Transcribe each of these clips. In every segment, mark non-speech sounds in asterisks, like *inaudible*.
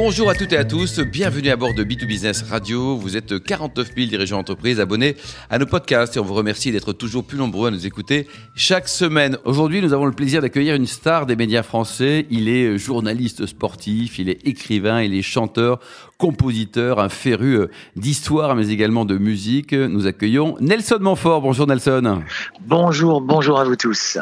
Bonjour à toutes et à tous, bienvenue à bord de B2Business Radio. Vous êtes 49 000 dirigeants d'entreprise abonnés à nos podcasts et on vous remercie d'être toujours plus nombreux à nous écouter chaque semaine. Aujourd'hui, nous avons le plaisir d'accueillir une star des médias français. Il est journaliste sportif, il est écrivain, il est chanteur, compositeur, un féru d'histoire mais également de musique. Nous accueillons Nelson Montfort. Bonjour Nelson. Bonjour, bonjour à vous tous.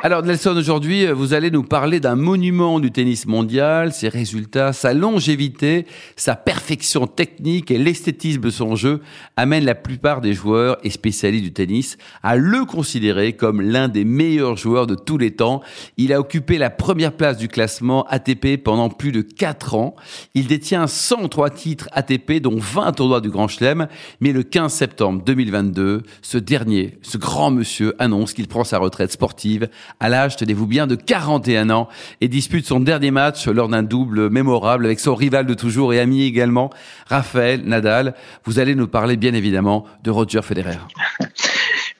Alors Nelson, aujourd'hui, vous allez nous parler d'un monument du tennis mondial, ses résultats, sa longévité, sa perfection technique et l'esthétisme de son jeu amènent la plupart des joueurs et spécialistes du tennis à le considérer comme l'un des meilleurs joueurs de tous les temps. Il a occupé la première place du classement ATP pendant plus de 4 ans. Il détient 103 titres ATP, dont 20 tournois du Grand Chelem. Mais le 15 septembre 2022, ce dernier, ce grand monsieur, annonce qu'il prend sa retraite sportive à l'âge, tenez-vous bien, de 41 ans et dispute son dernier match lors d'un double mémorable avec son rival de toujours et ami également, Raphaël Nadal. Vous allez nous parler bien évidemment de Roger Federer. *laughs*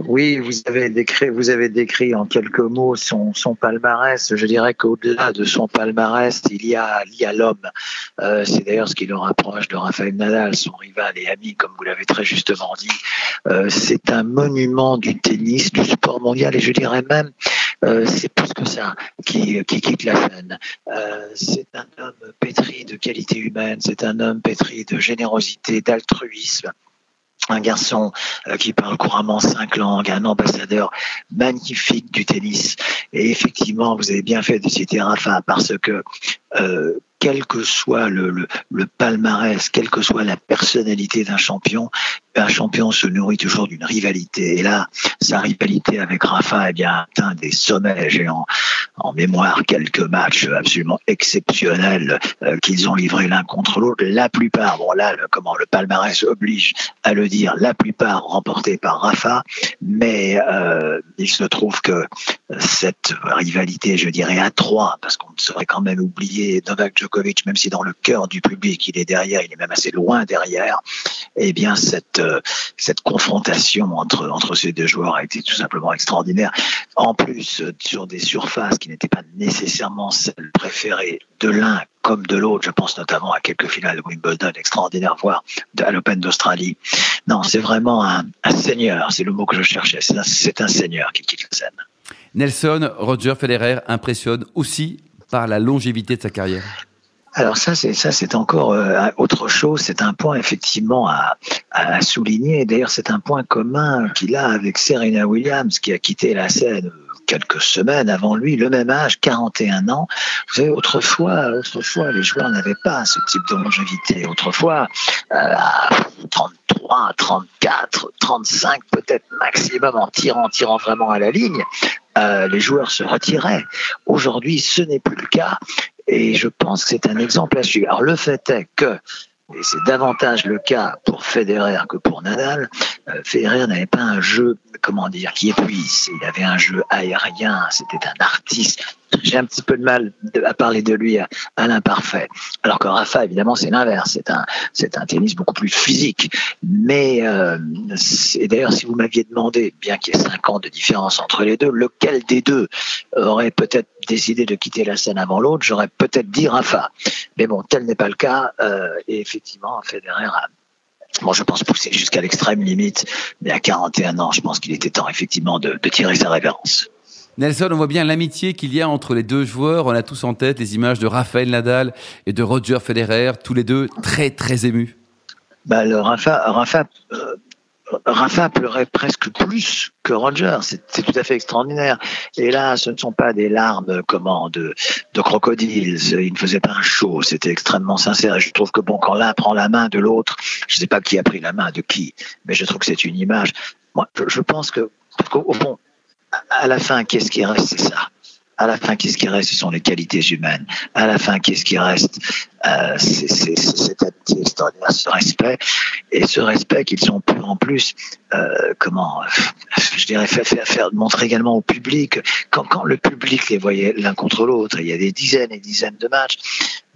Oui, vous avez décrit, vous avez décrit en quelques mots son, son palmarès. Je dirais qu'au-delà de son palmarès, il y a, il y a l'homme. Euh, c'est d'ailleurs ce qui le rapproche de Raphaël Nadal, son rival et ami, comme vous l'avez très justement dit. Euh, c'est un monument du tennis, du sport mondial, et je dirais même euh, c'est plus que ça qui, qui quitte la scène. Euh, c'est un homme pétri de qualité humaine, c'est un homme pétri de générosité, d'altruisme un garçon euh, qui parle couramment cinq langues, un ambassadeur magnifique du tennis. Et effectivement, vous avez bien fait de citer Rafa parce que quel que soit le, palmarès, quelle que soit la personnalité d'un champion, un champion se nourrit toujours d'une rivalité. Et là, sa rivalité avec Rafa eh bien, atteint des sommets. J'ai en, en, mémoire quelques matchs absolument exceptionnels euh, qu'ils ont livrés l'un contre l'autre. La plupart, bon là, le, comment le palmarès oblige à le dire, la plupart remportés par Rafa. Mais euh, il se trouve que cette rivalité, je dirais à trois, parce qu'on ne saurait quand même oublier Novak Djokovic, même si dans le cœur du public il est derrière, il est même assez loin derrière, eh bien cette euh, cette confrontation entre entre ces deux joueurs a été tout simplement extraordinaire. En plus, sur des surfaces qui n'étaient pas nécessairement celles préférées de l'un comme de l'autre. Je pense notamment à quelques finales de Wimbledon extraordinaires, voire à l'Open d'Australie. Non, c'est vraiment un, un seigneur. C'est le mot que je cherchais. C'est un, un seigneur qui quitte la scène. Nelson, Roger Federer impressionne aussi par la longévité de sa carrière. Alors ça, c'est encore euh, autre chose. C'est un point effectivement à, à souligner. D'ailleurs, c'est un point commun qu'il a avec Serena Williams, qui a quitté la scène quelques semaines avant lui, le même âge, 41 ans. Vous savez, autrefois, autrefois, les joueurs n'avaient pas ce type de longévité. Autrefois, euh, à 33, 34, 35 peut-être maximum en tirant, tirant vraiment à la ligne, euh, les joueurs se retiraient. Aujourd'hui, ce n'est plus le cas. Et je pense que c'est un exemple à suivre. Alors le fait est que et c'est davantage le cas pour Federer que pour Nadal. Euh, Federer n'avait pas un jeu, comment dire, qui épuise. Il avait un jeu aérien. C'était un artiste. J'ai un petit peu de mal à parler de lui à, à l'imparfait. Alors que Rafa, évidemment, c'est l'inverse. C'est un, c'est un tennis beaucoup plus physique. Mais euh, et d'ailleurs, si vous m'aviez demandé, bien qu'il y ait cinq ans de différence entre les deux, lequel des deux aurait peut-être décidé de quitter la scène avant l'autre, j'aurais peut-être dit Rafa. Mais bon, tel n'est pas le cas. Euh, et effectivement, Federer a Bon, je pense pousser jusqu'à l'extrême limite, mais à 41 ans, je pense qu'il était temps effectivement de, de tirer sa révérence. Nelson, on voit bien l'amitié qu'il y a entre les deux joueurs. On a tous en tête les images de Raphaël Nadal et de Roger Federer, tous les deux très très émus. Bah, le Rafa, Rafa, euh, Rafa pleurait presque plus que Roger. C'est tout à fait extraordinaire. Et là, ce ne sont pas des larmes, comment, de, de crocodiles. Il ne faisait pas un show. C'était extrêmement sincère. Et je trouve que bon, quand l'un prend la main de l'autre, je ne sais pas qui a pris la main de qui, mais je trouve que c'est une image. Moi, je, pense que, au fond, à la fin, qu'est-ce qui reste C'est ça. À la fin, qu'est-ce qui reste Ce sont les qualités humaines. À la fin, qu'est-ce qui reste euh, C'est cette amitié extraordinaire, ce respect. Et ce respect qu'ils sont en plus, euh, comment, je dirais, faire, faire, faire, montrer également au public, quand, quand le public les voyait l'un contre l'autre, il y a des dizaines et dizaines de matchs,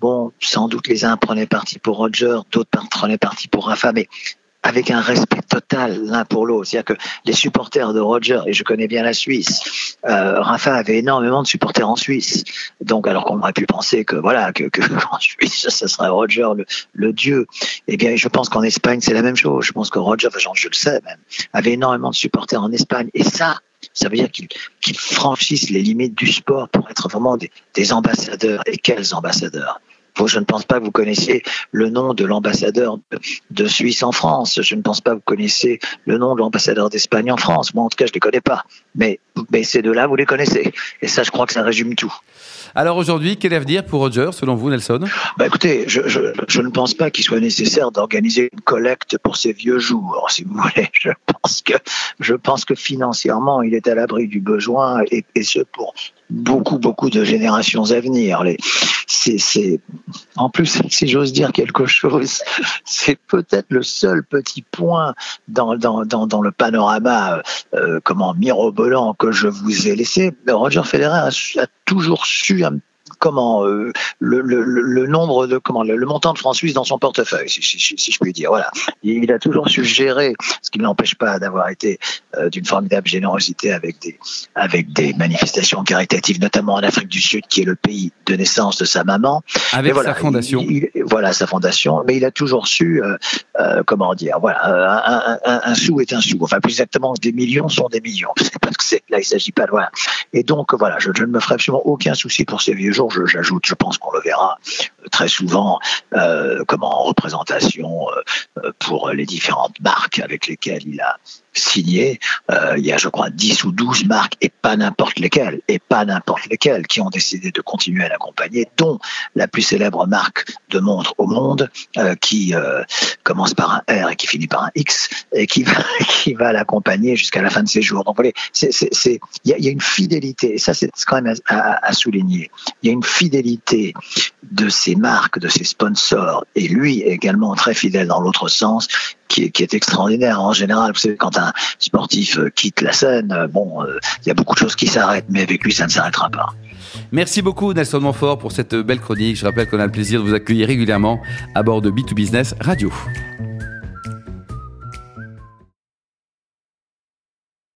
bon, sans doute les uns prenaient parti pour Roger, d'autres prenaient parti pour Rafa, mais avec un respect total l'un pour l'autre. C'est-à-dire que les supporters de Roger, et je connais bien la Suisse, euh, Rafa avait énormément de supporters en Suisse. Donc, alors qu'on aurait pu penser que voilà, que, que *laughs* en Suisse, ça serait Roger le, le dieu. Eh bien, je pense qu'en Espagne, c'est la même chose. Je pense que Roger, je le sais même, avait énormément de supporters en Espagne. Et ça, ça veut dire qu'ils franchissent les limites du sport pour être vraiment des, des ambassadeurs. Et quels ambassadeurs? Je ne pense pas que vous connaissiez le nom de l'ambassadeur de Suisse en France. Je ne pense pas que vous connaissez le nom de l'ambassadeur d'Espagne en France. Moi, en tout cas, je ne les connais pas. Mais, mais ces deux-là, vous les connaissez. Et ça, je crois que ça résume tout. Alors aujourd'hui, quel avenir pour Roger, selon vous, Nelson? Bah Écoutez, je, je, je, ne pense pas qu'il soit nécessaire d'organiser une collecte pour ses vieux jours, si vous voulez. Je pense que, je pense que financièrement, il est à l'abri du besoin, et, et ce pour beaucoup, beaucoup de générations à venir. Les, c'est, c'est, en plus, si j'ose dire quelque chose, *laughs* c'est peut-être le seul petit point dans, dans, dans, dans le panorama, euh, comment mirobolant que je vous ai laissé. Roger Federer a, a toujours su un comment euh, le, le, le, nombre de comment le, montant de francs suisses dans son portefeuille, si, si, si, je puis dire. Voilà, il a toujours su gérer, ce qui ne l'empêche pas d'avoir été euh, d'une formidable générosité avec des avec des manifestations caritatives, notamment en Afrique du Sud, qui est le pays de naissance de sa maman. Avec voilà, sa fondation. Il, il, voilà sa fondation, mais il a toujours su euh, comment dire. Voilà, un, un, un, sou est un sou. Enfin, plus exactement, des millions sont des millions. *laughs* Parce que là, il s'agit pas de voilà. Et donc voilà, je, je ne me ferai absolument aucun souci pour ces vieux jours j'ajoute, je pense qu'on le verra euh, très souvent, euh, comme en représentation euh, pour les différentes marques avec lesquelles il a signé. Euh, il y a, je crois, 10 ou 12 marques, et pas n'importe lesquelles, et pas n'importe lesquelles, qui ont décidé de continuer à l'accompagner, dont la plus célèbre marque de montre au monde, euh, qui euh, commence par un R et qui finit par un X, et qui va, *laughs* qui va l'accompagner jusqu'à la fin de ses jours. Donc, il y y a, une fidélité, et ça, c'est quand même à, à, à souligner. Il y a une fidélité de ces marques, de ces sponsors, et lui également très fidèle dans l'autre sens, qui est, extraordinaire. En général, vous savez, quand un sportif euh, quitte la scène, euh, bon, euh, il y a beaucoup de choses qui s'arrêtent, mais avec lui, ça ne s'arrêtera pas. Merci beaucoup Nelson Montfort pour cette belle chronique. Je rappelle qu'on a le plaisir de vous accueillir régulièrement à bord de B2Business Radio.